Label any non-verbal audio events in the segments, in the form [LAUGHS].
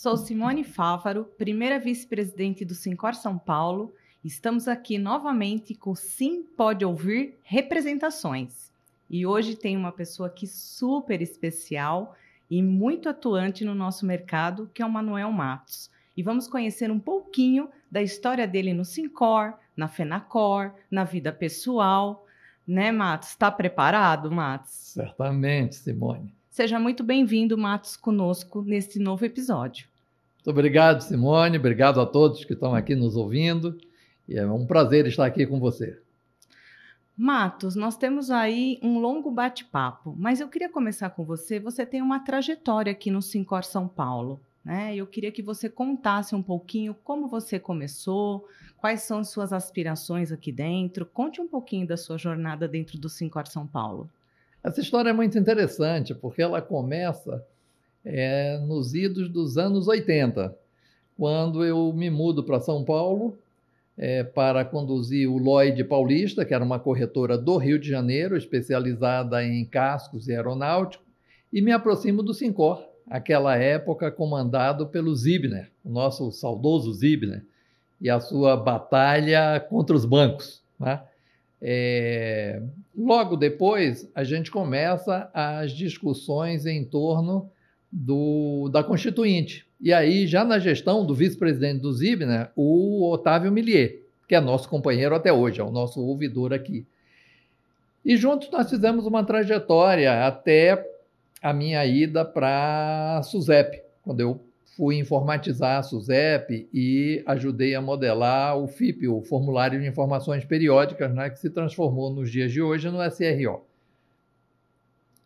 Sou Simone Fávaro, primeira vice-presidente do Sincor São Paulo. Estamos aqui novamente com Sim Pode Ouvir Representações. E hoje tem uma pessoa aqui super especial e muito atuante no nosso mercado, que é o Manuel Matos. E vamos conhecer um pouquinho da história dele no Sincor, na Fenacor, na vida pessoal. Né, Matos? Está preparado, Matos? Certamente, Simone. Seja muito bem-vindo, Matos, conosco neste novo episódio. Muito obrigado, Simone. Obrigado a todos que estão aqui nos ouvindo. E é um prazer estar aqui com você. Matos, nós temos aí um longo bate-papo, mas eu queria começar com você. Você tem uma trajetória aqui no Sincor São Paulo. Né? Eu queria que você contasse um pouquinho como você começou, quais são as suas aspirações aqui dentro. Conte um pouquinho da sua jornada dentro do Sincor São Paulo. Essa história é muito interessante, porque ela começa é, nos idos dos anos 80, quando eu me mudo para São Paulo é, para conduzir o Lloyd Paulista, que era uma corretora do Rio de Janeiro, especializada em cascos e aeronáutico, e me aproximo do Sincor, aquela época comandado pelo Zibner, o nosso saudoso Zibner, e a sua batalha contra os bancos. Né? É, logo depois, a gente começa as discussões em torno do, da Constituinte. E aí, já na gestão do vice-presidente do Zibner, o Otávio Millier, que é nosso companheiro até hoje, é o nosso ouvidor aqui. E juntos nós fizemos uma trajetória até a minha ida para a SUSEP, quando eu fui informatizar a SUSEP e ajudei a modelar o FIP, o Formulário de Informações Periódicas, né, que se transformou nos dias de hoje no SRO.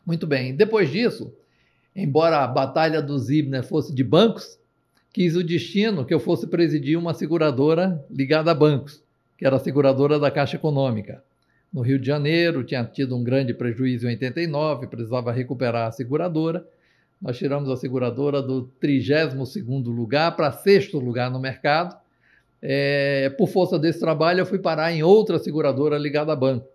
Muito bem, depois disso, embora a batalha do Zibner fosse de bancos, quis o destino que eu fosse presidir uma seguradora ligada a bancos, que era a seguradora da Caixa Econômica no Rio de Janeiro, tinha tido um grande prejuízo em 89, precisava recuperar a seguradora. Nós tiramos a seguradora do 32º lugar para sexto lugar no mercado. É, por força desse trabalho, eu fui parar em outra seguradora ligada a banco,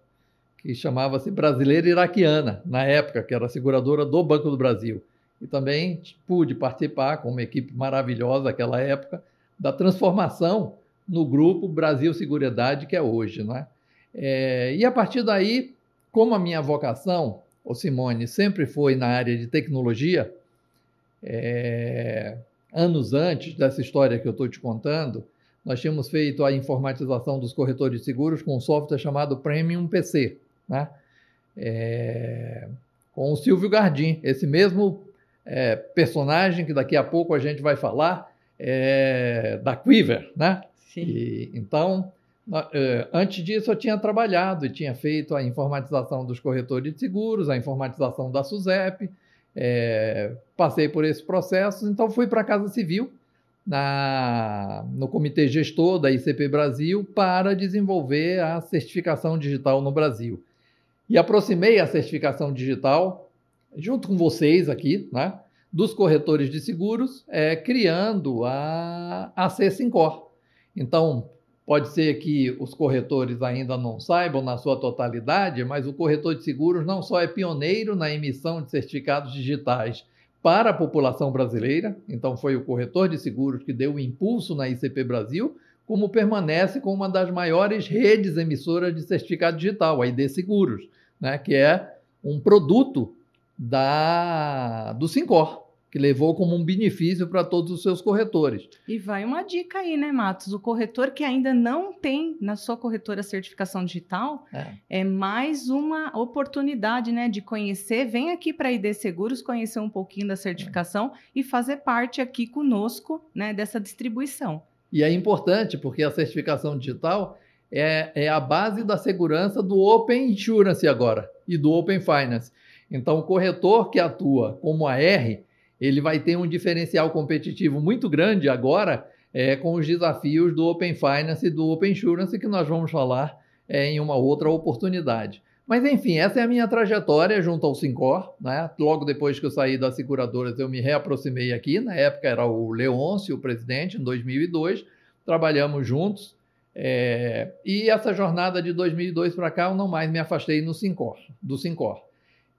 que chamava-se Brasileira Iraquiana, na época, que era a seguradora do Banco do Brasil. E também pude participar, com uma equipe maravilhosa naquela época, da transformação no grupo Brasil Seguridade, que é hoje. Não é? É, e a partir daí, como a minha vocação, o Simone, sempre foi na área de tecnologia, é, anos antes dessa história que eu estou te contando, nós tínhamos feito a informatização dos corretores de seguros com um software chamado Premium PC, né? É, com o Silvio Gardim, esse mesmo é, personagem que daqui a pouco a gente vai falar, é, da Quiver, né? Sim. E, então, antes disso, eu tinha trabalhado e tinha feito a informatização dos corretores de seguros, a informatização da SUSEP, é, passei por esse processo, então fui para a Casa Civil, na, no comitê gestor da ICP Brasil, para desenvolver a certificação digital no Brasil. E aproximei a certificação digital, junto com vocês aqui, né, dos corretores de seguros, é, criando a, a C5OR. Então, Pode ser que os corretores ainda não saibam na sua totalidade, mas o corretor de seguros não só é pioneiro na emissão de certificados digitais para a população brasileira, então foi o corretor de seguros que deu o impulso na ICP Brasil, como permanece com uma das maiores redes emissoras de certificado digital, a ID Seguros, né, que é um produto da do Sincor que levou como um benefício para todos os seus corretores. E vai uma dica aí, né, Matos? O corretor que ainda não tem na sua corretora certificação digital é, é mais uma oportunidade, né, de conhecer. Vem aqui para a ID Seguros conhecer um pouquinho da certificação é. e fazer parte aqui conosco, né, dessa distribuição. E é importante porque a certificação digital é, é a base da segurança do Open Insurance agora e do Open Finance. Então, o corretor que atua como AR, ele vai ter um diferencial competitivo muito grande agora é, com os desafios do Open Finance e do Open Insurance, que nós vamos falar é, em uma outra oportunidade. Mas, enfim, essa é a minha trajetória junto ao Sincor. Né? Logo depois que eu saí das seguradoras, eu me reaproximei aqui. Na época era o Leôncio, o presidente, em 2002. Trabalhamos juntos. É... E essa jornada de 2002 para cá, eu não mais me afastei no Sincor, do Sincor.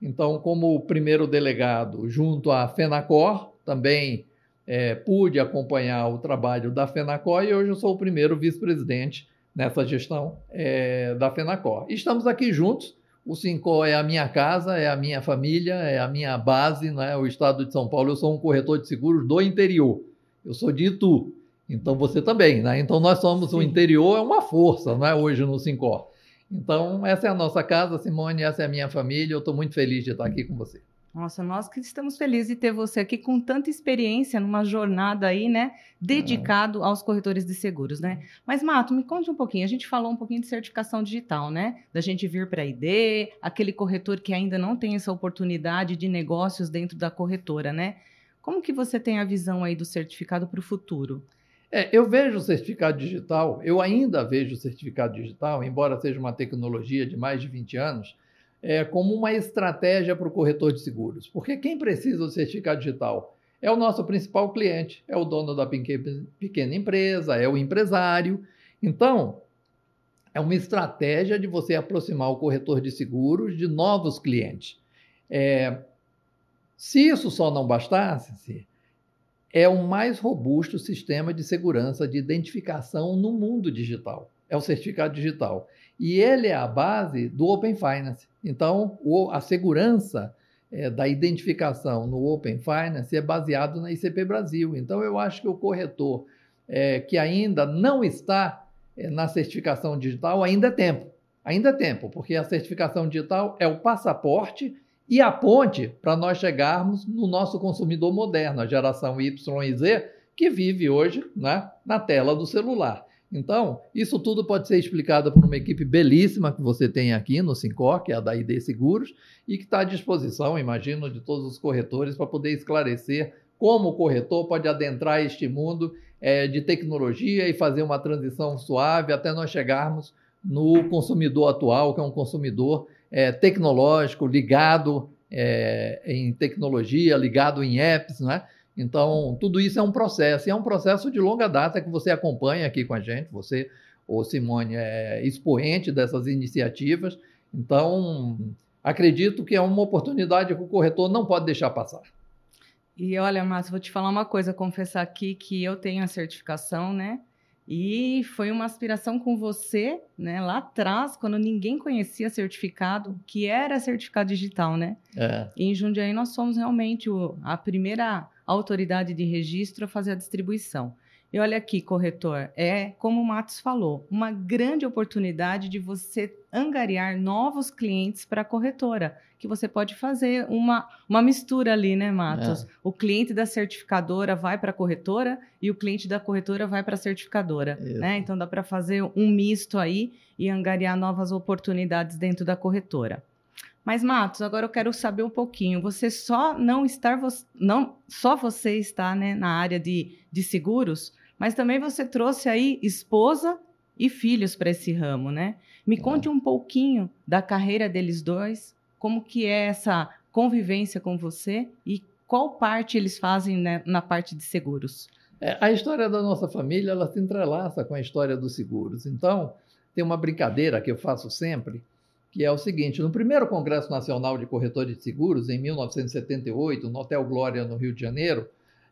Então, como primeiro delegado, junto à FENACOR, também é, pude acompanhar o trabalho da FENACOR e hoje eu sou o primeiro vice-presidente nessa gestão é, da FENACOR. Estamos aqui juntos, o Sincor é a minha casa, é a minha família, é a minha base, né? o estado de São Paulo. Eu sou um corretor de seguros do interior, eu sou de Itu, então você também. Né? Então nós somos, Sim. o interior é uma força não é? hoje no Sincor. Então essa é a nossa casa, Simone, essa é a minha família, eu estou muito feliz de estar aqui com você. Nossa, nós que estamos felizes de ter você aqui com tanta experiência numa jornada aí, né, dedicado aos corretores de seguros, né? Mas Mato, me conte um pouquinho. A gente falou um pouquinho de certificação digital, né? Da gente vir para a ID, aquele corretor que ainda não tem essa oportunidade de negócios dentro da corretora, né? Como que você tem a visão aí do certificado para o futuro? É, eu vejo o certificado digital, eu ainda vejo o certificado digital, embora seja uma tecnologia de mais de 20 anos, é, como uma estratégia para o corretor de seguros. Porque quem precisa do certificado digital é o nosso principal cliente, é o dono da pequena empresa, é o empresário. Então, é uma estratégia de você aproximar o corretor de seguros de novos clientes. É, se isso só não bastasse, é o mais robusto sistema de segurança de identificação no mundo digital. É o certificado digital. E ele é a base do Open Finance. Então, a segurança é, da identificação no Open Finance é baseado na ICP Brasil. Então, eu acho que o corretor é, que ainda não está é, na certificação digital ainda é tempo. Ainda é tempo, porque a certificação digital é o passaporte e a ponte para nós chegarmos no nosso consumidor moderno, a geração Y e Z, que vive hoje né, na tela do celular. Então, isso tudo pode ser explicado por uma equipe belíssima que você tem aqui no Sincor, que é a da ID Seguros, e que está à disposição, imagino, de todos os corretores para poder esclarecer como o corretor pode adentrar este mundo é, de tecnologia e fazer uma transição suave até nós chegarmos no consumidor atual, que é um consumidor é, tecnológico, ligado é, em tecnologia, ligado em apps, não é? Então, tudo isso é um processo, e é um processo de longa data que você acompanha aqui com a gente. Você, o Simone, é expoente dessas iniciativas. Então, acredito que é uma oportunidade que o corretor não pode deixar passar. E olha, Márcio, vou te falar uma coisa, confessar aqui que eu tenho a certificação, né? E foi uma aspiração com você, né, lá atrás, quando ninguém conhecia certificado, que era certificado digital, né? É. E em Jundiaí nós somos realmente o, a primeira autoridade de registro a fazer a distribuição. E olha aqui, corretor, é como o Matos falou, uma grande oportunidade de você angariar novos clientes para a corretora, que você pode fazer uma, uma mistura ali, né, Matos? É. O cliente da certificadora vai para a corretora e o cliente da corretora vai para a certificadora, né? Então dá para fazer um misto aí e angariar novas oportunidades dentro da corretora. Mas, Matos, agora eu quero saber um pouquinho. Você só não estar, não, só você está né, na área de, de seguros, mas também você trouxe aí esposa e filhos para esse ramo, né? Me é. conte um pouquinho da carreira deles dois, como que é essa convivência com você e qual parte eles fazem né, na parte de seguros. É, a história da nossa família ela se entrelaça com a história dos seguros. Então, tem uma brincadeira que eu faço sempre, que é o seguinte: no primeiro Congresso Nacional de Corretores de Seguros, em 1978, no Hotel Glória, no Rio de Janeiro,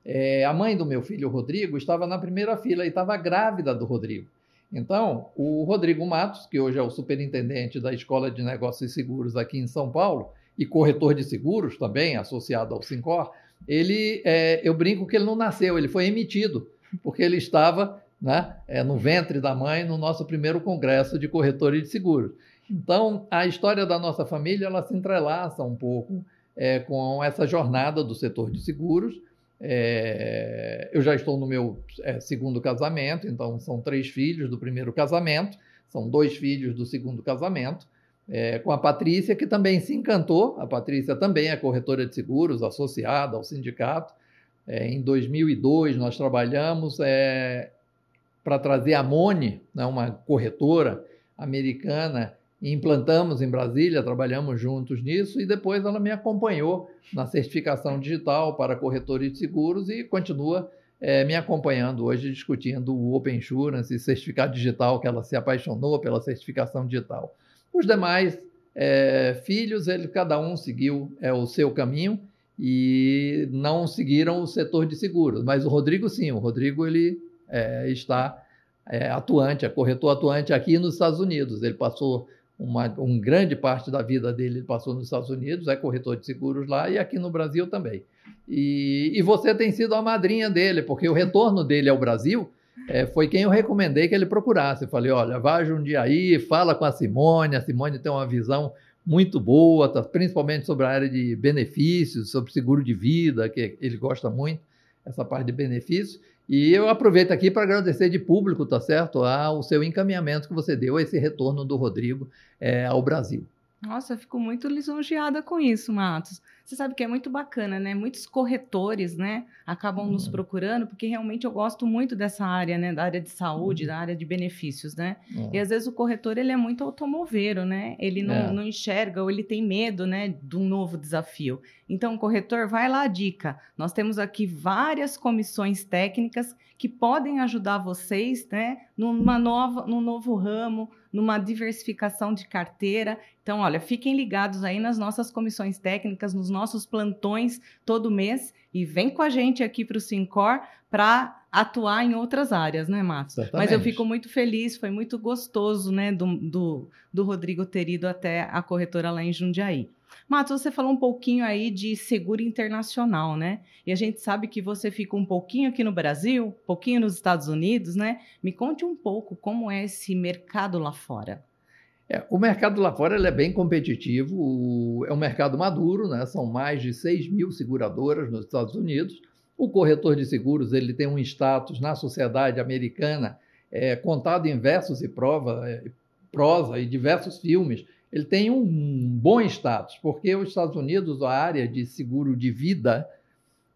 é, a mãe do meu filho, Rodrigo, estava na primeira fila e estava grávida do Rodrigo. Então, o Rodrigo Matos, que hoje é o superintendente da Escola de Negócios e Seguros aqui em São Paulo, e corretor de seguros também, associado ao Sincor, ele, é, eu brinco que ele não nasceu, ele foi emitido, porque ele estava né, é, no ventre da mãe no nosso primeiro congresso de corretores de seguros. Então, a história da nossa família ela se entrelaça um pouco é, com essa jornada do setor de seguros. É, eu já estou no meu é, segundo casamento, então são três filhos do primeiro casamento, são dois filhos do segundo casamento, é, com a Patrícia, que também se encantou. A Patrícia também é corretora de seguros, associada ao sindicato. É, em 2002, nós trabalhamos é, para trazer a Mone, né, uma corretora americana, implantamos em Brasília, trabalhamos juntos nisso e depois ela me acompanhou na certificação digital para corretores de seguros e continua é, me acompanhando hoje discutindo o Open Insurance e certificado digital, que ela se apaixonou pela certificação digital. Os demais é, filhos, ele, cada um seguiu é, o seu caminho e não seguiram o setor de seguros. Mas o Rodrigo, sim, o Rodrigo ele é, está é, atuante, é corretor atuante aqui nos Estados Unidos. Ele passou uma, uma grande parte da vida dele, ele passou nos Estados Unidos, é corretor de seguros lá e aqui no Brasil também. E, e você tem sido a madrinha dele, porque o retorno dele ao Brasil é, foi quem eu recomendei que ele procurasse. Eu falei, olha, vá aí, fala com a Simone, a Simone tem uma visão muito boa, tá, principalmente sobre a área de benefícios, sobre seguro de vida, que ele gosta muito, essa parte de benefícios. E eu aproveito aqui para agradecer de público, tá certo, ao seu encaminhamento que você deu, a esse retorno do Rodrigo é, ao Brasil. Nossa, eu fico muito lisonjeada com isso, Matos. Você sabe que é muito bacana, né? Muitos corretores, né, acabam uhum. nos procurando porque realmente eu gosto muito dessa área, né, da área de saúde, uhum. da área de benefícios, né? Uhum. E às vezes o corretor ele é muito automoveiro, né? Ele não, é. não enxerga ou ele tem medo, né, de um novo desafio. Então, o corretor, vai lá a dica. Nós temos aqui várias comissões técnicas que podem ajudar vocês, né, numa nova, num novo ramo, numa diversificação de carteira. Então, olha, fiquem ligados aí nas nossas comissões técnicas, nos nossos plantões todo mês e vem com a gente aqui para o Sincor para atuar em outras áreas, né, Matos? Certamente. Mas eu fico muito feliz, foi muito gostoso, né, do, do, do Rodrigo ter ido até a corretora lá em Jundiaí. Matos, você falou um pouquinho aí de seguro internacional, né? E a gente sabe que você fica um pouquinho aqui no Brasil, um pouquinho nos Estados Unidos, né? Me conte um pouco como é esse mercado lá fora. É, o mercado lá fora é bem competitivo, o, é um mercado maduro, né? são mais de 6 mil seguradoras nos Estados Unidos. O corretor de seguros ele tem um status na sociedade americana é, contado em versos e prova, é, prosa e diversos filmes ele tem um bom status, porque os Estados Unidos, a área de seguro de vida,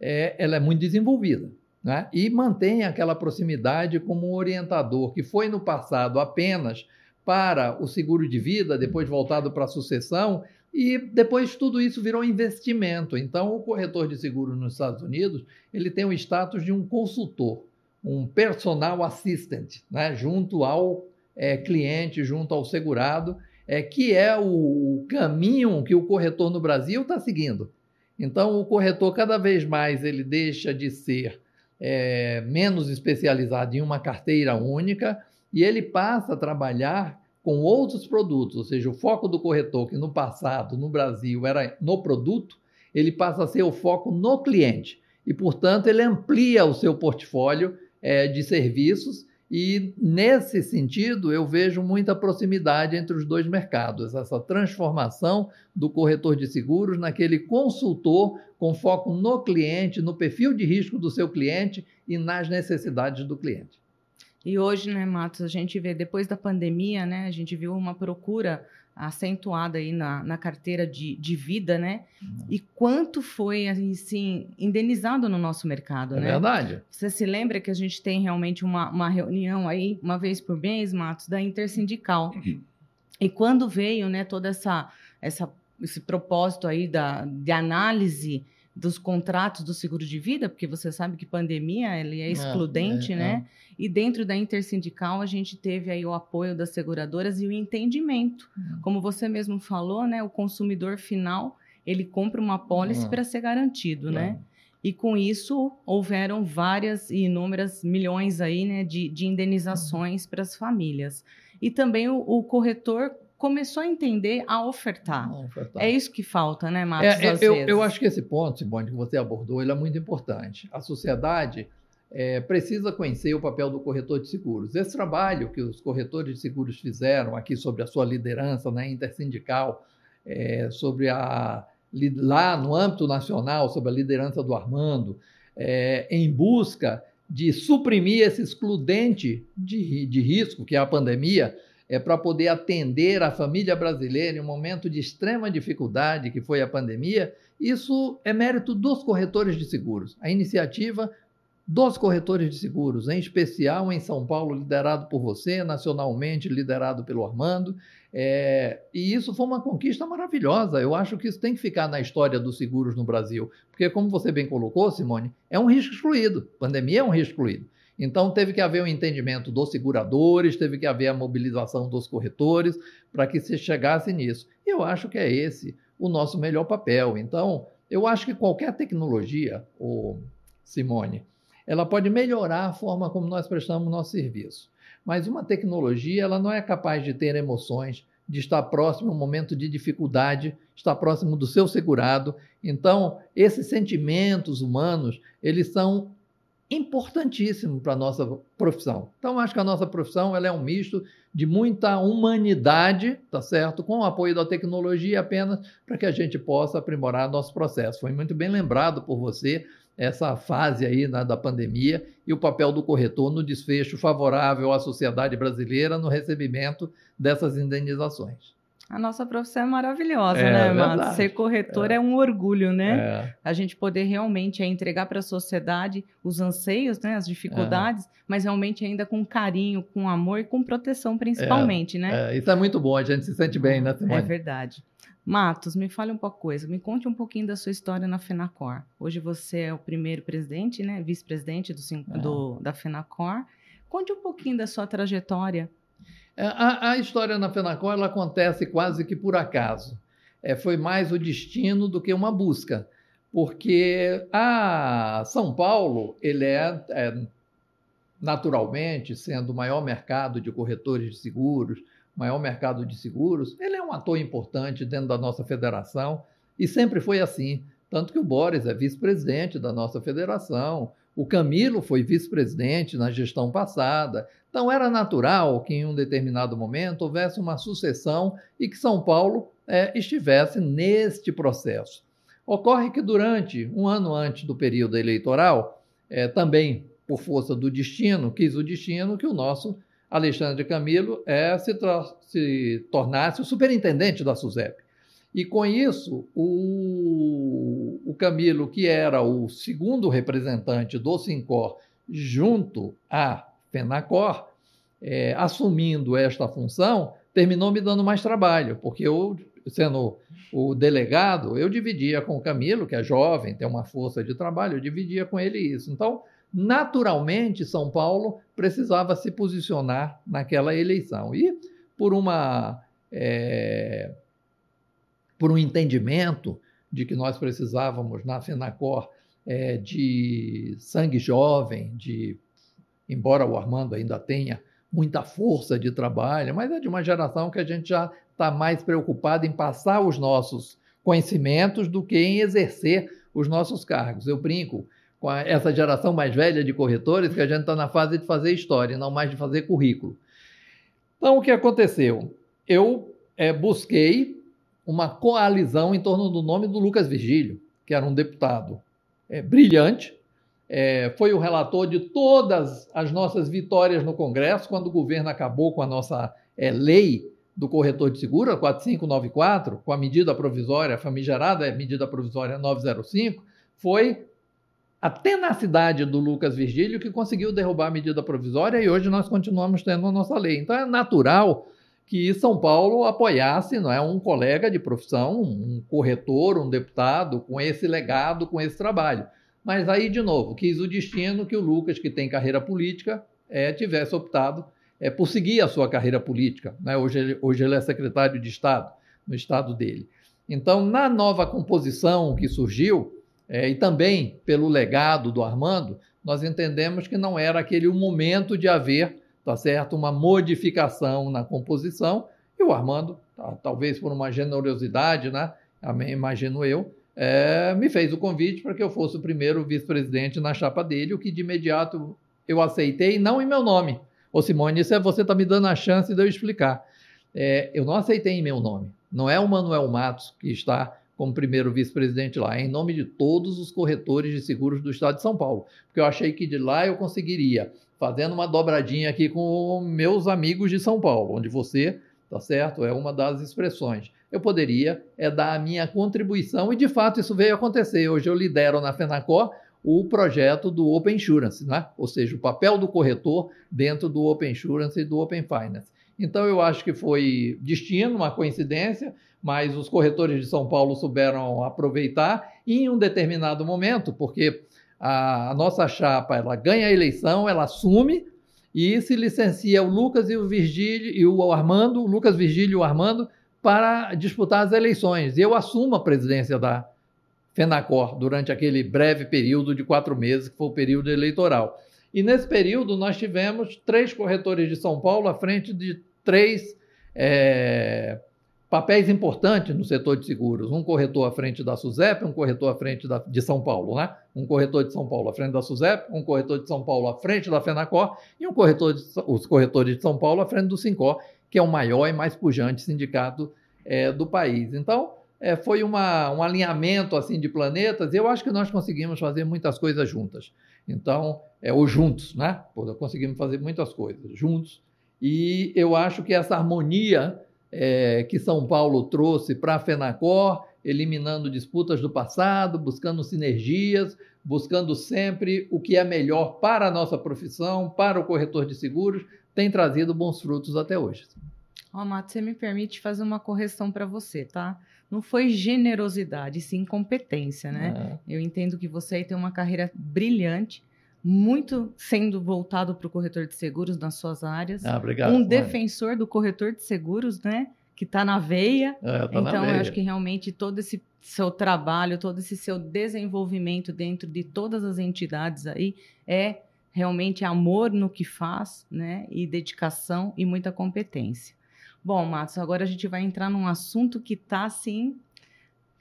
é, ela é muito desenvolvida. Né? E mantém aquela proximidade como um orientador, que foi no passado apenas para o seguro de vida, depois voltado para a sucessão, e depois tudo isso virou investimento. Então, o corretor de seguro nos Estados Unidos, ele tem o status de um consultor, um personal assistant, né? junto ao é, cliente, junto ao segurado, é, que é o, caminho que o corretor no Brasil está seguindo. Então, o corretor, cada vez mais, ele deixa de ser é, menos especializado em uma carteira única e ele passa a trabalhar com outros produtos, ou seja, o foco do corretor, que no passado, no Brasil, era no produto, ele passa a ser o foco no cliente. E, portanto, ele amplia o seu portfólio é, de serviços e, nesse sentido, eu vejo muita proximidade entre os dois mercados, essa transformação do corretor de seguros naquele consultor com foco no cliente, no perfil de risco do seu cliente e nas necessidades do cliente. E hoje, né, Matos, a gente vê, depois da pandemia, né, a gente viu uma procura acentuada aí na, na carteira de, de vida, né? Uhum. E quanto foi, assim, indenizado no nosso mercado, é né? Verdade. Você se lembra que a gente tem realmente uma, uma reunião aí, uma vez por mês, Matos, da Intersindical. Uhum. E quando veio, né, toda essa, essa esse propósito aí da, de análise dos contratos do seguro de vida, porque você sabe que pandemia ele é, é excludente, é, é, né? É. E dentro da intersindical a gente teve aí o apoio das seguradoras e o entendimento. Uhum. Como você mesmo falou, né? O consumidor final ele compra uma pólice uhum. para ser garantido, né? E com isso houveram várias e inúmeras milhões aí, né, de, de indenizações para as famílias. E também o, o corretor começou a entender a ofertar. ofertar. É isso que falta, né, Marcos? É, é, eu, eu, acho que esse ponto, Simone, que você abordou, ele é muito importante. A sociedade é, precisa conhecer o papel do corretor de seguros. Esse trabalho que os corretores de seguros fizeram aqui sobre a sua liderança na né, intersindical, é, sobre a lá no âmbito nacional, sobre a liderança do Armando, é, em busca de suprimir esse excludente de, de risco, que é a pandemia, é para poder atender a família brasileira em um momento de extrema dificuldade, que foi a pandemia, isso é mérito dos corretores de seguros. A iniciativa dos corretores de seguros, em especial em São Paulo, liderado por você, nacionalmente liderado pelo Armando. É, e isso foi uma conquista maravilhosa. Eu acho que isso tem que ficar na história dos seguros no Brasil, porque, como você bem colocou, Simone, é um risco excluído. Pandemia é um risco excluído. Então, teve que haver um entendimento dos seguradores, teve que haver a mobilização dos corretores para que se chegasse nisso. Eu acho que é esse o nosso melhor papel. Então, Eu acho que qualquer tecnologia, o Simone, ela pode melhorar a forma como nós prestamos nosso serviço. Mas uma tecnologia, ela não é capaz de ter emoções, de estar próximo a um momento de dificuldade, estar próximo do seu segurado. Então, esses sentimentos humanos, eles são importantíssimos para a nossa profissão. Então, acho que a nossa profissão ela é um misto de muita humanidade, tá certo? Com o apoio da tecnologia apenas para que a gente possa aprimorar nosso processo. Foi muito bem lembrado por você essa fase aí né, da pandemia e o papel do corretor no desfecho favorável à sociedade brasileira no recebimento dessas indenizações. A nossa profissão é maravilhosa, é, né, mano? Ser corretor é. é. um orgulho, né? É. A gente poder realmente é, entregar para a sociedade os anseios, né, as dificuldades, é. mas realmente ainda com carinho, com amor e com proteção, principalmente, né? É, isso é muito bom, a gente se sente bem, né, Simone? É verdade. Matos, me fale um pouco coisa, me conte um pouquinho da sua história na FENACOR. Hoje você é o primeiro presidente, né, vice-presidente do, é. do, da FENACOR. Conte um pouquinho da sua trajetória. É, a, a, história na FENACOR ela acontece quase que por acaso. É, foi mais o destino do que uma busca, porque a São Paulo ele é, é naturalmente sendo o maior mercado de corretores de seguros, maior mercado de seguros, ele é um ator importante dentro da nossa federação e sempre foi assim. Tanto que o Boris é vice-presidente da nossa federação, o Camilo foi vice-presidente na gestão passada. Então era natural que em um determinado momento houvesse uma sucessão e que São Paulo é, estivesse neste processo. Ocorre que durante um ano antes do período eleitoral, é, também por força do destino, quis o destino que o nosso Alexandre Camilo é, se, se tornasse o superintendente da SUSEP. E com isso, o, o Camilo, que era o segundo representante do Sincor junto à FENACOR, é, assumindo esta função, terminou me dando mais trabalho, porque eu, sendo o delegado, eu dividia com o Camilo, que é jovem, tem uma força de trabalho, eu dividia com ele isso. Então, naturalmente, São Paulo precisava se posicionar naquela eleição. E por uma. É, por um entendimento de que nós precisávamos na FENACOR é, de sangue jovem, de embora o Armando ainda tenha muita força de trabalho, mas é de uma geração que a gente já está mais preocupado em passar os nossos conhecimentos do que em exercer os nossos cargos. Eu brinco com a, essa geração mais velha de corretores que a gente está na fase de fazer história, não mais de fazer currículo. Então, o que aconteceu? Eu é, busquei uma coalizão em torno do nome do Lucas Virgílio, que era um deputado é, brilhante, é, foi o relator de todas as nossas vitórias no Congresso, quando o governo acabou com a nossa é, lei do corretor de seguro, a 4594, com a medida provisória, a famigerada medida provisória 905, foi a tenacidade do Lucas Virgílio que conseguiu derrubar a medida provisória e hoje nós continuamos tendo a nossa lei. Então é natural que São Paulo apoiasse não é, um colega de profissão, um corretor, um deputado com esse legado, com esse trabalho. Mas aí, de novo, quis o destino que o Lucas, que tem carreira política, é, tivesse optado é, por seguir a sua carreira política. Né? Hoje, ele, hoje ele é secretário de Estado, no estado dele. Então, na nova composição que surgiu, é, e também pelo legado do Armando, nós entendemos que não era aquele o momento de haver, tá certo, uma modificação na composição, e o Armando, tá, talvez por uma generosidade, né, imagino eu, é, me fez o convite para que eu fosse o primeiro vice-presidente na chapa dele, o que de imediato eu aceitei, não em meu nome. Ô Simone, isso é você está me dando a chance de eu explicar. É, eu não aceitei em meu nome. Não é o Manuel Matos que está como primeiro vice-presidente lá, em nome de todos os corretores de seguros do estado de São Paulo, porque eu achei que de lá eu conseguiria, fazendo uma dobradinha aqui com meus amigos de São Paulo, onde você, tá certo, é uma das expressões. Eu poderia é dar a minha contribuição e de fato isso veio acontecer. Hoje eu lidero na Fenacor o projeto do Open Insurance, né? ou seja, o papel do corretor dentro do Open Insurance e do Open Finance. Então eu acho que foi destino, uma coincidência, mas os corretores de São Paulo souberam aproveitar em um determinado momento, porque a, nossa chapa ela ganha a eleição, ela assume e se licencia o Lucas e o Virgílio e o Armando, o Lucas Virgílio e o Armando para disputar as eleições. E eu assumo a presidência da Fenacor durante aquele breve período de quatro meses, que foi o período eleitoral. E nesse período nós tivemos três corretores de São Paulo à frente de três é, papéis importantes no setor de seguros. Um corretor à frente da SUSEP, um corretor à frente da, de São Paulo, né? Um corretor de São Paulo à frente da SUSEP, um corretor de São Paulo à frente da FENACOR e um corretor de, os corretores de São Paulo à frente do SINCOR, que é o maior e mais pujante sindicato é, do país. Então, é, foi uma, um alinhamento assim de planetas e eu acho que nós conseguimos fazer muitas coisas juntas. Então, é, ou juntos, né? Pô, conseguimos fazer muitas coisas juntos. E eu acho que essa harmonia é, que São Paulo trouxe para a FENACOR, eliminando disputas do passado, buscando sinergias, buscando sempre o que é melhor para a nossa profissão, para o corretor de seguros, tem trazido bons frutos até hoje. Ó, oh, Mato, você me permite fazer uma correção para você, tá? Não foi generosidade, sim competência, né? É. Eu entendo que você aí tem uma carreira brilhante, muito sendo voltado para o corretor de seguros nas suas áreas. Ah, obrigado. Um defensor do corretor de seguros, né? Que está na veia. É, tá então, na veia. eu acho que realmente todo esse seu trabalho, todo esse seu desenvolvimento dentro de todas as entidades aí é realmente amor no que faz, né? E dedicação e muita competência. Bom, Matos, agora a gente vai entrar num assunto que está assim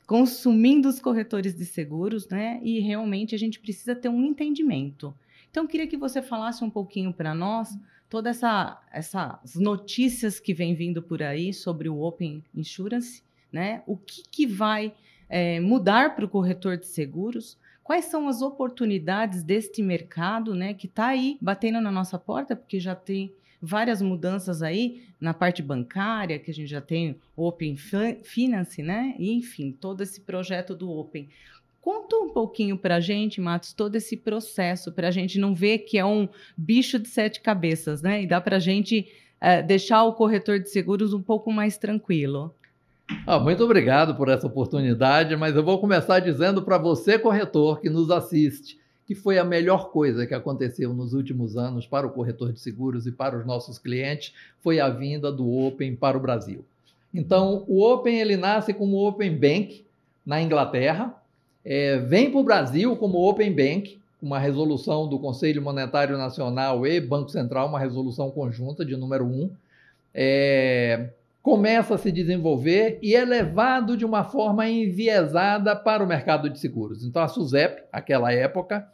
consumindo os corretores de seguros, né? E realmente a gente precisa ter um entendimento. Então, queria que você falasse um pouquinho para nós todas essa, essas notícias que vem vindo por aí sobre o Open Insurance, né? O que, que vai é, mudar para o corretor de seguros? Quais são as oportunidades deste mercado, né? Que está aí batendo na nossa porta, porque já tem várias mudanças aí na parte bancária, que a gente já tem Open Finance, né? E, enfim, todo esse projeto do Open. Conta um pouquinho para a gente, Matos, todo esse processo, para a gente não ver que é um bicho de sete cabeças, né? E dá para a gente é, deixar o corretor de seguros um pouco mais tranquilo. Ah, muito obrigado por essa oportunidade, mas eu vou começar dizendo para você, corretor, que nos assiste, que foi a melhor coisa que aconteceu nos últimos anos para o corretor de seguros e para os nossos clientes, foi a vinda do Open para o Brasil. Então, o Open ele nasce como Open Bank na Inglaterra, é, vem para o Brasil como Open Bank, uma resolução do Conselho Monetário Nacional e Banco Central, uma resolução conjunta de número 1, é, começa a se desenvolver e é levado de uma forma enviesada para o mercado de seguros. Então, a SUSEP, aquela época,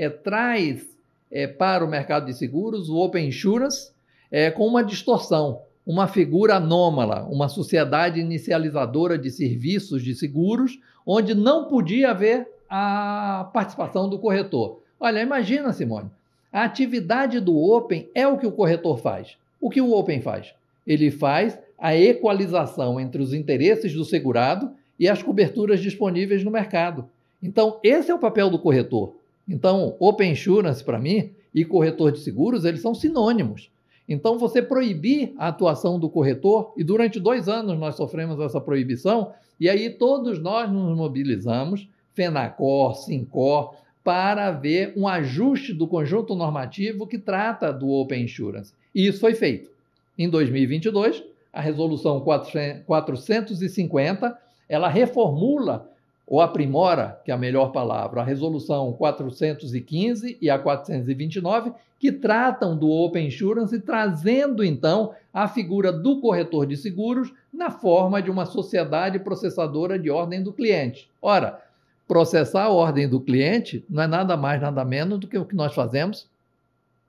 é, traz é, para o mercado de seguros o Open Insurance é, com uma distorção, uma figura anômala, uma sociedade inicializadora de serviços de seguros, onde não podia haver a participação do corretor. Olha, imagina, Simone, a atividade do Open é o que o corretor faz. O que o Open faz? Ele faz a equalização entre os interesses do segurado e as coberturas disponíveis no mercado. Então, esse é o papel do corretor. Então, Open Insurance, para mim, e corretor de seguros, eles são sinônimos. Então, você proibir a atuação do corretor, e durante dois anos nós sofremos essa proibição, e aí todos nós nos mobilizamos, FENACOR, SINCOR, para ver um ajuste do conjunto normativo que trata do Open Insurance. E isso foi feito. Em 2022, a resolução 450, ela reformula ou aprimora, que é a melhor palavra, a resolução 415 e a 429, que tratam do Open Insurance, trazendo então a figura do corretor de seguros na forma de uma sociedade processadora de ordem do cliente. Ora, processar a ordem do cliente não é nada mais, nada menos do que o que nós fazemos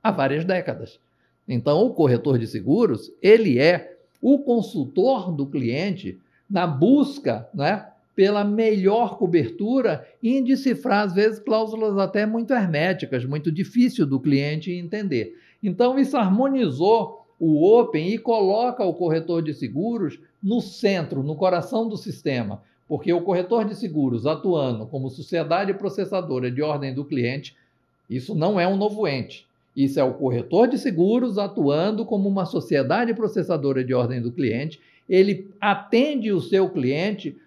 há várias décadas. Então, o corretor de seguros, ele é o consultor do cliente na busca, né, pela melhor cobertura e em decifrar, às vezes, cláusulas até muito herméticas, muito difícil do cliente entender. Então, isso harmonizou o Open e coloca o corretor de seguros no centro, no coração do sistema, porque o corretor de seguros atuando como sociedade processadora de ordem do cliente, isso não é um novo ente. Isso é o corretor de seguros atuando como uma sociedade processadora de ordem do cliente. Ele atende o seu cliente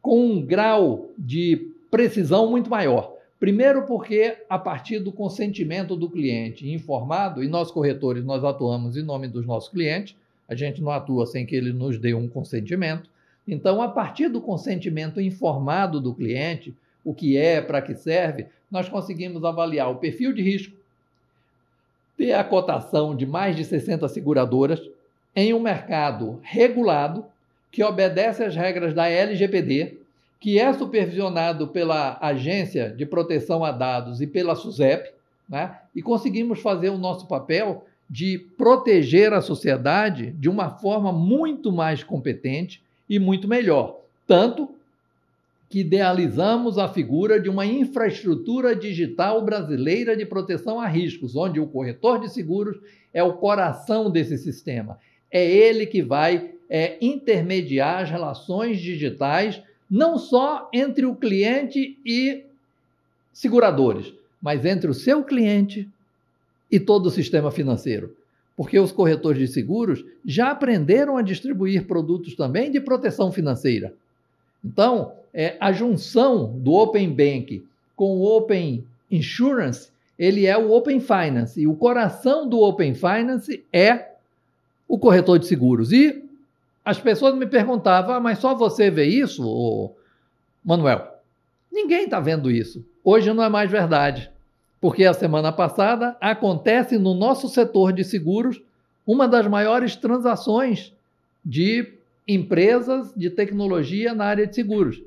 com um grau de precisão muito maior. Primeiro, porque a partir do consentimento do cliente informado, e nós corretores nós atuamos em nome dos nossos clientes, a gente não atua sem que ele nos dê um consentimento. Então, a partir do consentimento informado do cliente, o que é, para que serve, nós conseguimos avaliar o perfil de risco, ter a cotação de mais de 60 seguradoras em um mercado regulado que obedece às regras da LGPD, que é supervisionado pela Agência de Proteção a Dados e pela SUSEP, né? e conseguimos fazer o nosso papel de proteger a sociedade de uma forma muito mais competente e muito melhor. Tanto que idealizamos a figura de uma infraestrutura digital brasileira de proteção a riscos, onde o corretor de seguros é o coração desse sistema. É ele que vai é, intermediar as relações digitais, não só entre o cliente e seguradores, mas entre o seu cliente e todo o sistema financeiro. Porque os corretores de seguros já aprenderam a distribuir produtos também de proteção financeira. Então, é, a junção do Open Bank com o Open Insurance, ele é o Open Finance. E o coração do Open Finance é o corretor de seguros. E as pessoas me perguntavam, ah, mas só você vê isso, Manuel? Ninguém está vendo isso. Hoje não é mais verdade. Porque a semana passada acontece no nosso setor de seguros uma das maiores transações de empresas de tecnologia na área de seguros.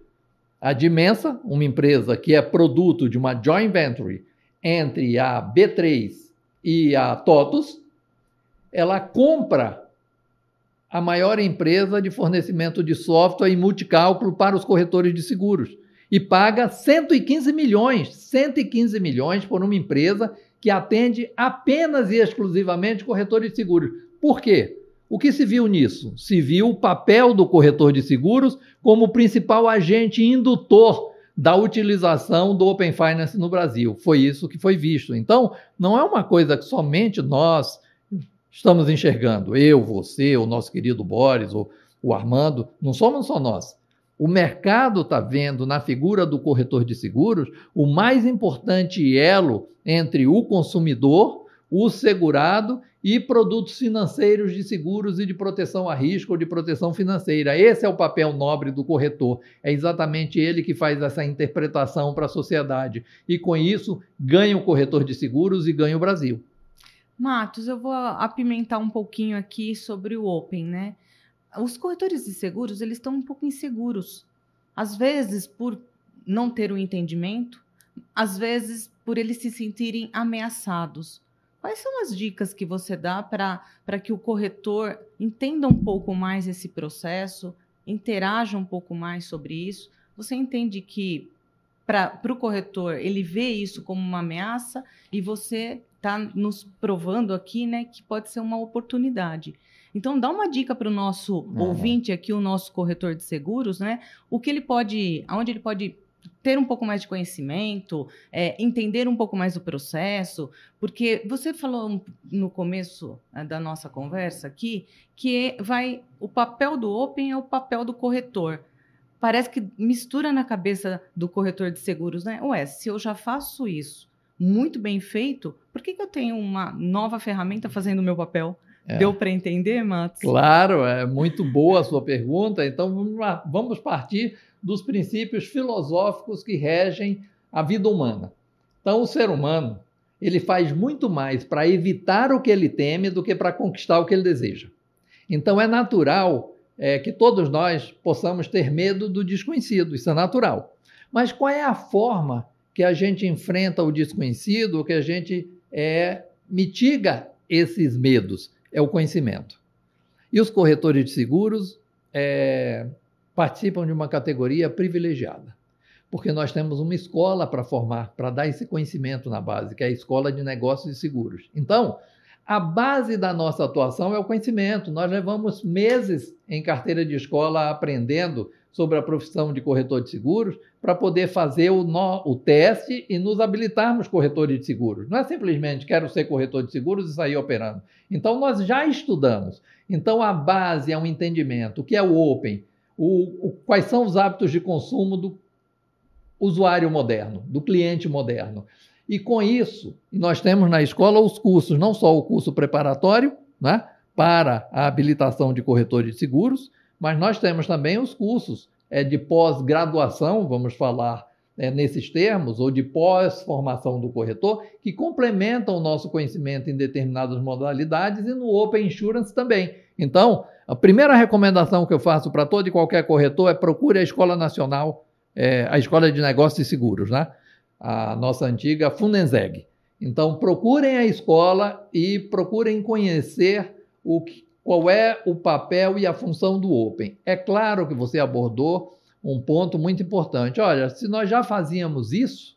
A Dimensa, uma empresa que é produto de uma joint venture entre a B3 e a TOTUS, ela compra a maior empresa de fornecimento de software e multicálculo para os corretores de seguros e paga 115 milhões, 115 milhões por uma empresa que atende apenas e exclusivamente corretores de seguros. Por quê? O que se viu nisso? Se viu o papel do corretor de seguros como principal agente indutor da utilização do Open Finance no Brasil. Foi isso que foi visto. Então, não é uma coisa que somente nós estamos enxergando. Eu, você, o nosso querido Boris, o, o Armando, não somos só nós. O mercado está vendo na figura do corretor de seguros o mais importante elo entre o consumidor, o segurado e produtos financeiros de seguros e de proteção a risco ou de proteção financeira. Esse é o papel nobre do corretor. É exatamente ele que faz essa interpretação para a sociedade. E com isso, ganha o corretor de seguros e ganha o Brasil. Matos, eu vou apimentar um pouquinho aqui sobre o Open, né? Os corretores de seguros, eles estão um pouco inseguros. Às vezes, por não ter o um entendimento, às vezes, por eles se sentirem ameaçados. Quais são as dicas que você dá para que o corretor entenda um pouco mais esse processo, interaja um pouco mais sobre isso? Você entende que para o corretor ele vê isso como uma ameaça e você está nos provando aqui né, que pode ser uma oportunidade. Então, dá uma dica para o nosso uhum. ouvinte aqui, o nosso corretor de seguros, né? O que ele pode, aonde ele pode ter um pouco mais de conhecimento, é, entender um pouco mais do processo, porque você falou no começo né, da nossa conversa aqui que vai o papel do Open é o papel do corretor. Parece que mistura na cabeça do corretor de seguros, né? Ué, se eu já faço isso muito bem feito, por que, que eu tenho uma nova ferramenta fazendo o meu papel? É. Deu para entender, Matos? Claro, é muito boa a sua pergunta. Então vamos partir dos princípios filosóficos que regem a vida humana. Então, o ser humano ele faz muito mais para evitar o que ele teme do que para conquistar o que ele deseja. Então, é natural é, que todos nós possamos ter medo do desconhecido, isso é natural. Mas qual é a forma que a gente enfrenta o desconhecido, que a gente é, mitiga esses medos? É o conhecimento. E os corretores de seguros é, participam de uma categoria privilegiada, porque nós temos uma escola para formar, para dar esse conhecimento na base, que é a Escola de Negócios e Seguros. Então, a base da nossa atuação é o conhecimento. Nós levamos meses em carteira de escola aprendendo sobre a profissão de corretor de seguros para poder fazer o, no, o, teste e nos habilitarmos corretores de seguros. Não é simplesmente quero ser corretor de seguros e sair operando. Então, nós já estudamos. Então, a base é um entendimento. O que é o Open? o, o, quais são os hábitos de consumo do usuário moderno, do cliente moderno. E com isso, nós temos na escola os cursos, não só o curso preparatório né, para a habilitação de corretor de seguros, mas nós temos também os cursos é, de pós-graduação, vamos falar é, nesses termos, ou de pós-formação do corretor, que complementam o nosso conhecimento em determinadas modalidades e no Open Insurance também. Então, a primeira recomendação que eu faço para todo e qualquer corretor é procure a Escola Nacional, é, a Escola de Negócios e Seguros, né? a nossa antiga Fundenzeg. Então, procurem a escola e procurem conhecer o que, qual é o papel e a função do Open. É claro que você abordou um ponto muito importante. Olha, se nós já fazíamos isso,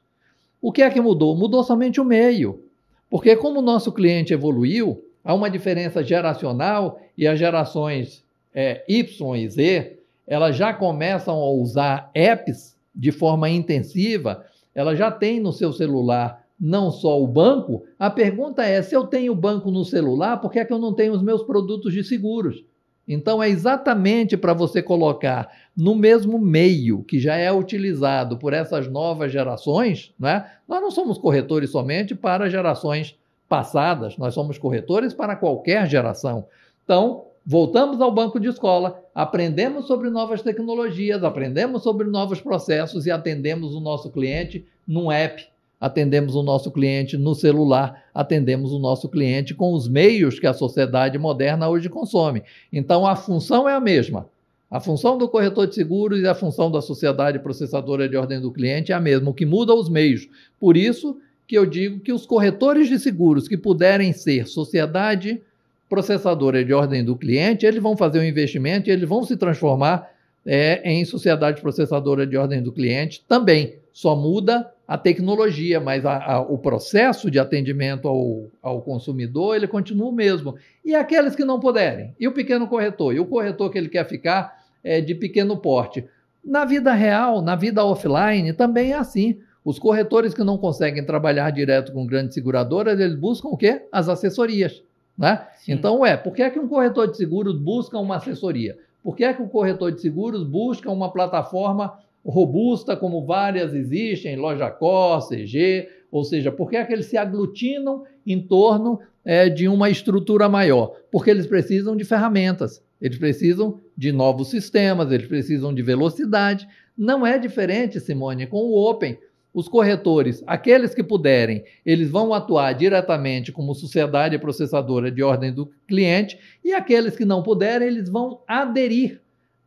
o que é que mudou? Mudou somente o meio. Porque, como o nosso cliente evoluiu, há uma diferença geracional e as gerações é, Y e Z elas já começam a usar apps de forma intensiva, ela já tem no seu celular não só o banco. A pergunta é: se eu tenho banco no celular, por que é que eu não tenho os meus produtos de seguros? Então, é exatamente para você colocar no mesmo meio que já é utilizado por essas novas gerações. Né? Nós não somos corretores somente para gerações passadas, nós somos corretores para qualquer geração. Então, voltamos ao banco de escola, aprendemos sobre novas tecnologias, aprendemos sobre novos processos e atendemos o nosso cliente num app atendemos o nosso cliente no celular, atendemos o nosso cliente com os meios que a sociedade moderna hoje consome. Então a função é a mesma. A função do corretor de seguros e a função da sociedade processadora de ordem do cliente é a mesma, o que muda os meios. Por isso que eu digo que os corretores de seguros que puderem ser sociedade processadora de ordem do cliente, eles vão fazer um investimento e eles vão se transformar é, em sociedade processadora de ordem do cliente também. Só muda a tecnologia, mas a, a, o processo de atendimento ao, ao, consumidor ele continua o mesmo. E aqueles que não puderem? E o pequeno corretor? E o corretor que ele quer ficar é, de pequeno porte? Na vida real, na vida offline, também é assim. Os corretores que não conseguem trabalhar direto com grandes seguradoras, eles buscam o quê? As assessorias. Né? Então, é, por que, é que um corretor de seguros busca uma assessoria? Por que, é que o corretor de seguros busca uma plataforma robusta, como várias existem, Loja Cor, CG, ou seja, por que, é que eles se aglutinam em torno é, de uma estrutura maior? Porque eles precisam de ferramentas, eles precisam de novos sistemas, eles precisam de velocidade. Não é diferente, Simone, com o Open. Os corretores, aqueles que puderem, eles vão atuar diretamente como sociedade processadora de ordem do cliente, e aqueles que não puderem, eles vão aderir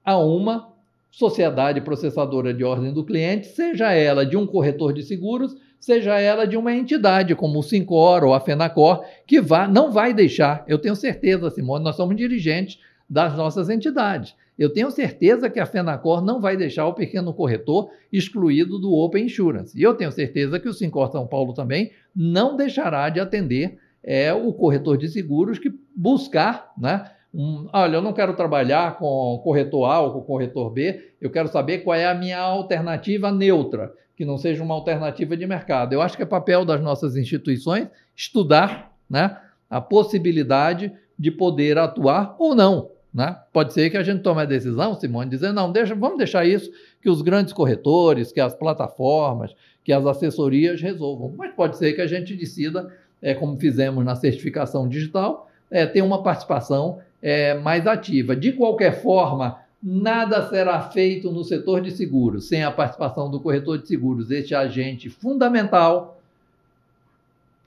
a uma sociedade processadora de ordem do cliente, seja ela de um corretor de seguros, seja ela de uma entidade como o Sincor ou a Fenacor, que vá, não vai deixar, eu tenho certeza, Simone, nós somos dirigentes das nossas entidades. Eu tenho certeza que a Fenacor não vai deixar o pequeno corretor excluído do Open Insurance. E eu tenho certeza que o Sincor São Paulo também não deixará de atender é, o corretor de seguros que buscar né, um, olha, eu não quero trabalhar com corretor A ou com corretor B, eu quero saber qual é a minha alternativa neutra, que não seja uma alternativa de mercado. Eu acho que é papel das nossas instituições estudar né, a possibilidade de poder atuar ou não. Né? Pode ser que a gente tome a decisão, Simone, dizer, não, deixa, vamos deixar isso que os grandes corretores, que as plataformas, que as assessorias resolvam. Mas pode ser que a gente decida, é, como fizemos na certificação digital, é, ter uma participação é, mais ativa. De qualquer forma, nada será feito no setor de seguros sem a participação do corretor de seguros, este agente fundamental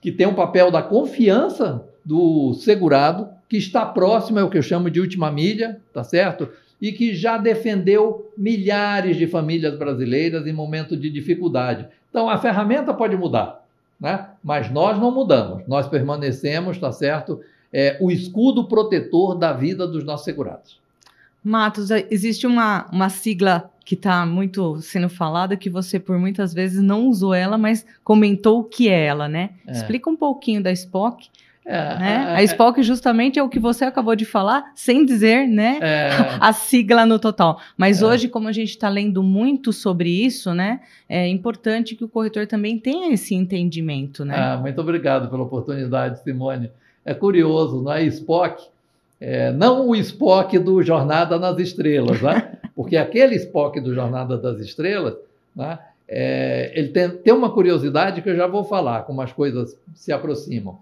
que tem um papel da confiança do segurado, que está próximo, é o que eu chamo de última milha, tá certo? E que já defendeu milhares de famílias brasileiras em momento de dificuldade. Então a ferramenta pode mudar, né? Mas nós não mudamos, nós permanecemos, tá certo? É, o escudo protetor da vida dos nossos segurados. Matos, é, existe uma, uma sigla que está muito sendo falada que você por muitas vezes não usou ela, mas comentou o que é ela, né? É. Explica um pouquinho da Spock. É, né? É, a Spock justamente é o que você acabou de falar, sem dizer né, é. [LAUGHS] a sigla no total. Mas é. hoje, como a gente está lendo muito sobre isso, né, é importante que o corretor também tenha esse entendimento. Né? Ah, muito obrigado pela oportunidade, Simone. É curioso, não é? Spock, é, não o Spock do Jornada nas Estrelas, né? [LAUGHS] porque aquele Spock do Jornada das Estrelas, né? É, ele tem, tem uma curiosidade que eu já vou falar, como as coisas se aproximam.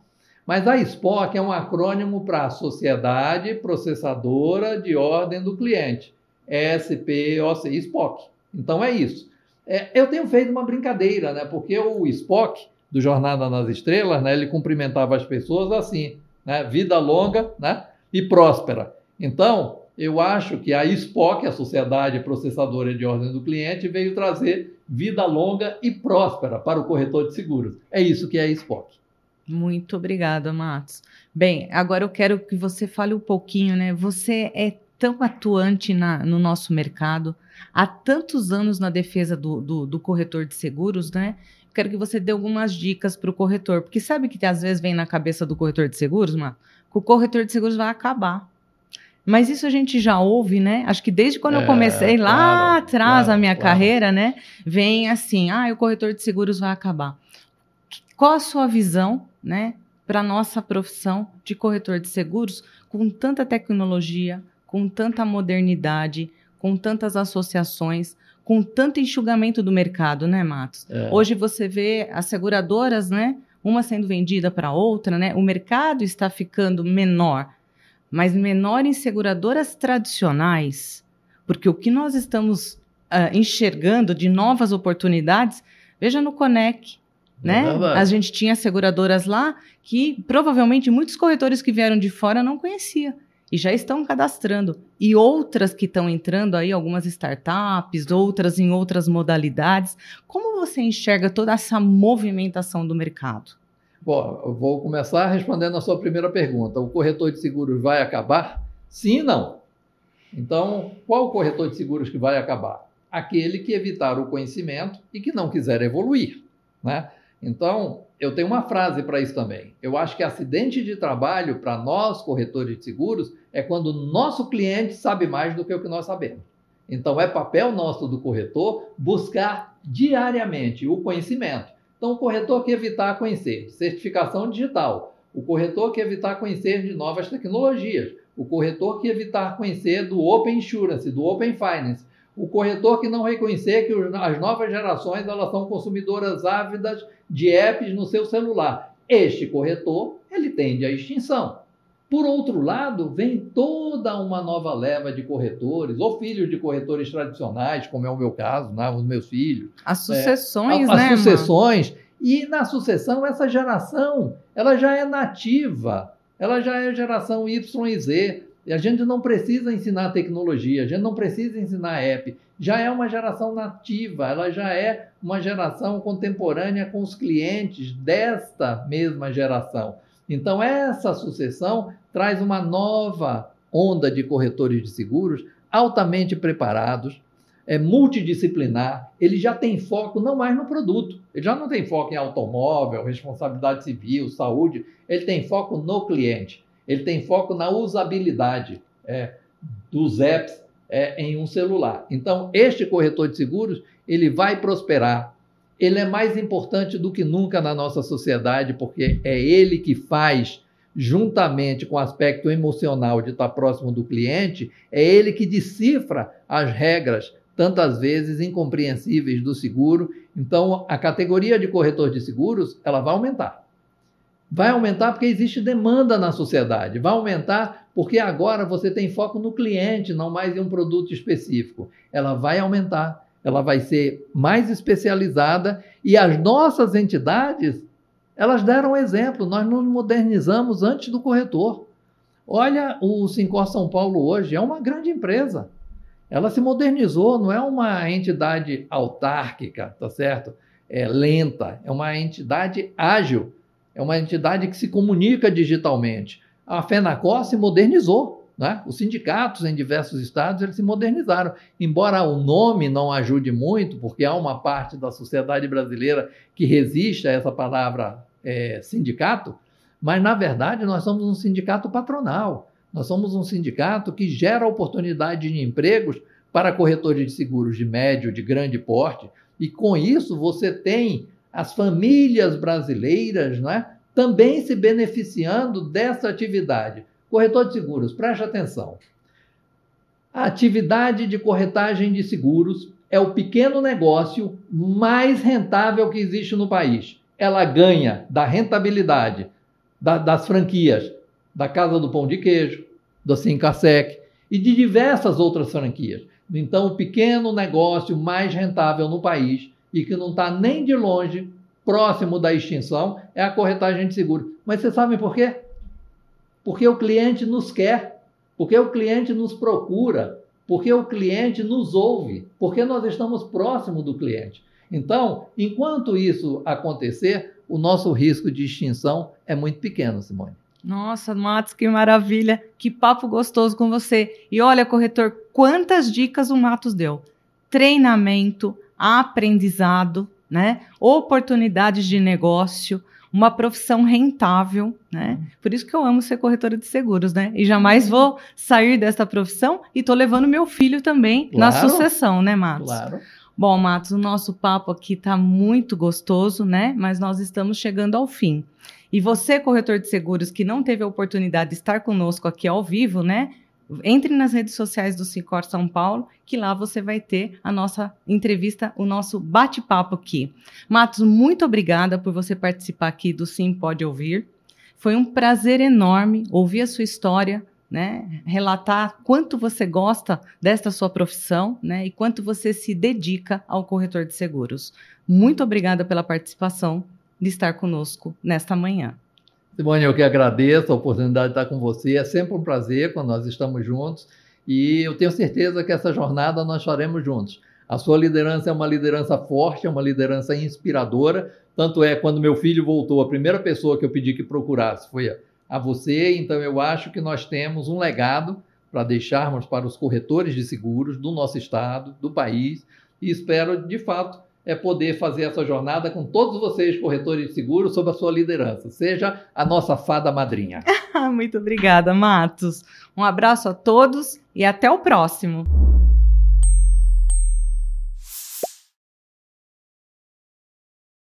Mas a SPOC é um acrônimo para Sociedade Processadora de Ordem do Cliente. S-P-O-C, Spock. Então é isso. É, eu tenho feito uma brincadeira, né? Porque o Spock, do Jornada nas Estrelas, né? ele cumprimentava as pessoas assim, né? Vida longa né? e próspera. Então, eu acho que a Spock, a Sociedade Processadora de Ordem do Cliente, veio trazer vida longa e próspera para o corretor de seguros. É isso que é a Spock. Muito obrigada, Matos. Bem, agora eu quero que você fale um pouquinho, né? Você é tão atuante na, no nosso mercado, há tantos anos na defesa do, do, do corretor de seguros, né? Quero que você dê algumas dicas para o corretor, porque sabe que às vezes vem na cabeça do corretor de seguros, mano, que o corretor de seguros vai acabar. Mas isso a gente já ouve, né? Acho que desde quando é, eu comecei lá claro, atrás claro, a minha claro. carreira, né? Vem assim, ah, o corretor de seguros vai acabar. Qual a sua visão né, para a nossa profissão de corretor de seguros, com tanta tecnologia, com tanta modernidade, com tantas associações, com tanto enxugamento do mercado, né, Matos? É. Hoje você vê as seguradoras, né, uma sendo vendida para outra, né? O mercado está ficando menor, mas menor em seguradoras tradicionais, porque o que nós estamos uh, enxergando de novas oportunidades, veja no Conec, né? É a gente tinha seguradoras lá que provavelmente muitos corretores que vieram de fora não conhecia e já estão cadastrando. E outras que estão entrando aí, algumas startups, outras em outras modalidades. Como você enxerga toda essa movimentação do mercado? Bom, vou começar respondendo a sua primeira pergunta. O corretor de seguros vai acabar? Sim e não. Então, qual o corretor de seguros que vai acabar? Aquele que evitar o conhecimento e que não quiser evoluir. Né? Então, eu tenho uma frase para isso também. Eu acho que acidente de trabalho, para nós, corretores de seguros, é quando o nosso cliente sabe mais do que o que nós sabemos. Então, é papel nosso do corretor buscar diariamente o conhecimento. Então, o corretor que evitar conhecer certificação digital, o corretor que evitar conhecer de novas tecnologias, o corretor que evitar conhecer do Open Insurance, do Open Finance, o corretor que não reconhecer que as novas gerações elas são consumidoras ávidas de apps no seu celular. Este corretor, ele tende à extinção. Por outro lado, vem toda uma nova leva de corretores, ou filhos de corretores tradicionais, como é o meu caso, né? os meus filhos. As sucessões, é, né? As sucessões. Mano? E na sucessão, essa geração, ela já é nativa, ela já é geração Y e Z. A gente não precisa ensinar tecnologia, a gente não precisa ensinar app. Já é uma geração nativa, ela já é uma geração contemporânea com os clientes desta mesma geração. Então, essa sucessão traz uma nova onda de corretores de seguros altamente preparados, é multidisciplinar, ele já tem foco não mais no produto, ele já não tem foco em automóvel, responsabilidade civil, saúde, ele tem foco no cliente ele tem foco na usabilidade é, dos apps é, em um celular. Então, este corretor de seguros, ele vai prosperar. Ele é mais importante do que nunca na nossa sociedade, porque é ele que faz, juntamente com o aspecto emocional de estar próximo do cliente, é ele que decifra as regras, tantas vezes incompreensíveis do seguro. Então, a categoria de corretor de seguros, ela vai aumentar. Vai aumentar porque existe demanda na sociedade. Vai aumentar porque agora você tem foco no cliente, não mais em um produto específico. Ela vai aumentar, ela vai ser mais especializada e as nossas entidades, elas deram exemplo. Nós nos modernizamos antes do corretor. Olha, o Sincor São Paulo hoje é uma grande empresa. Ela se modernizou, não é uma entidade autárquica, tá certo? É lenta, é uma entidade ágil é uma entidade que se comunica digitalmente. A FENACOR se modernizou. Né? Os sindicatos em diversos estados eles se modernizaram. Embora o nome não ajude muito, porque há uma parte da sociedade brasileira que resiste a essa palavra é, sindicato, mas na verdade nós somos um sindicato patronal. Nós somos um sindicato que gera oportunidade de empregos para corretores de seguros de médio, de grande porte, e com isso você tem as famílias brasileiras né, também se beneficiando dessa atividade. Corretor de seguros, preste atenção. A atividade de corretagem de seguros é o pequeno negócio mais rentável que existe no país. Ela ganha da rentabilidade da, das franquias da Casa do Pão de Queijo, do Sincasec e de diversas outras franquias. Então, o pequeno negócio mais rentável no país e que não está nem de longe próximo da extinção é a corretagem de seguro. Mas vocês sabem por quê? Porque o cliente nos quer, porque o cliente nos procura, porque o cliente nos ouve, porque nós estamos próximo do cliente. Então, enquanto isso acontecer, o nosso risco de extinção é muito pequeno, Simone. Nossa, Matos, que maravilha. Que papo gostoso com você. E olha, corretor, quantas dicas o Matos deu. Treinamento, aprendizado, né? Oportunidades de negócio, uma profissão rentável, né? Por isso que eu amo ser corretora de seguros, né? E jamais vou sair dessa profissão e tô levando meu filho também claro, na sucessão, né, Matos? Claro. Bom, Matos, o nosso papo aqui está muito gostoso, né? Mas nós estamos chegando ao fim. E você, corretor de seguros, que não teve a oportunidade de estar conosco aqui ao vivo, né? Entre nas redes sociais do Cicor São Paulo, que lá você vai ter a nossa entrevista, o nosso bate-papo aqui. Matos, muito obrigada por você participar aqui do Sim Pode Ouvir. Foi um prazer enorme ouvir a sua história, né, relatar quanto você gosta desta sua profissão, né, e quanto você se dedica ao corretor de seguros. Muito obrigada pela participação de estar conosco nesta manhã. Simone, eu que agradeço a oportunidade de estar com você. É sempre um prazer quando nós estamos juntos e eu tenho certeza que essa jornada nós faremos juntos. A sua liderança é uma liderança forte, é uma liderança inspiradora. Tanto é quando meu filho voltou, a primeira pessoa que eu pedi que procurasse foi a você. Então, eu acho que nós temos um legado para deixarmos para os corretores de seguros do nosso estado, do país, e espero, de fato, é poder fazer essa jornada com todos vocês, corretores de seguros, sob a sua liderança. Seja a nossa fada madrinha. [LAUGHS] Muito obrigada, Matos. Um abraço a todos e até o próximo.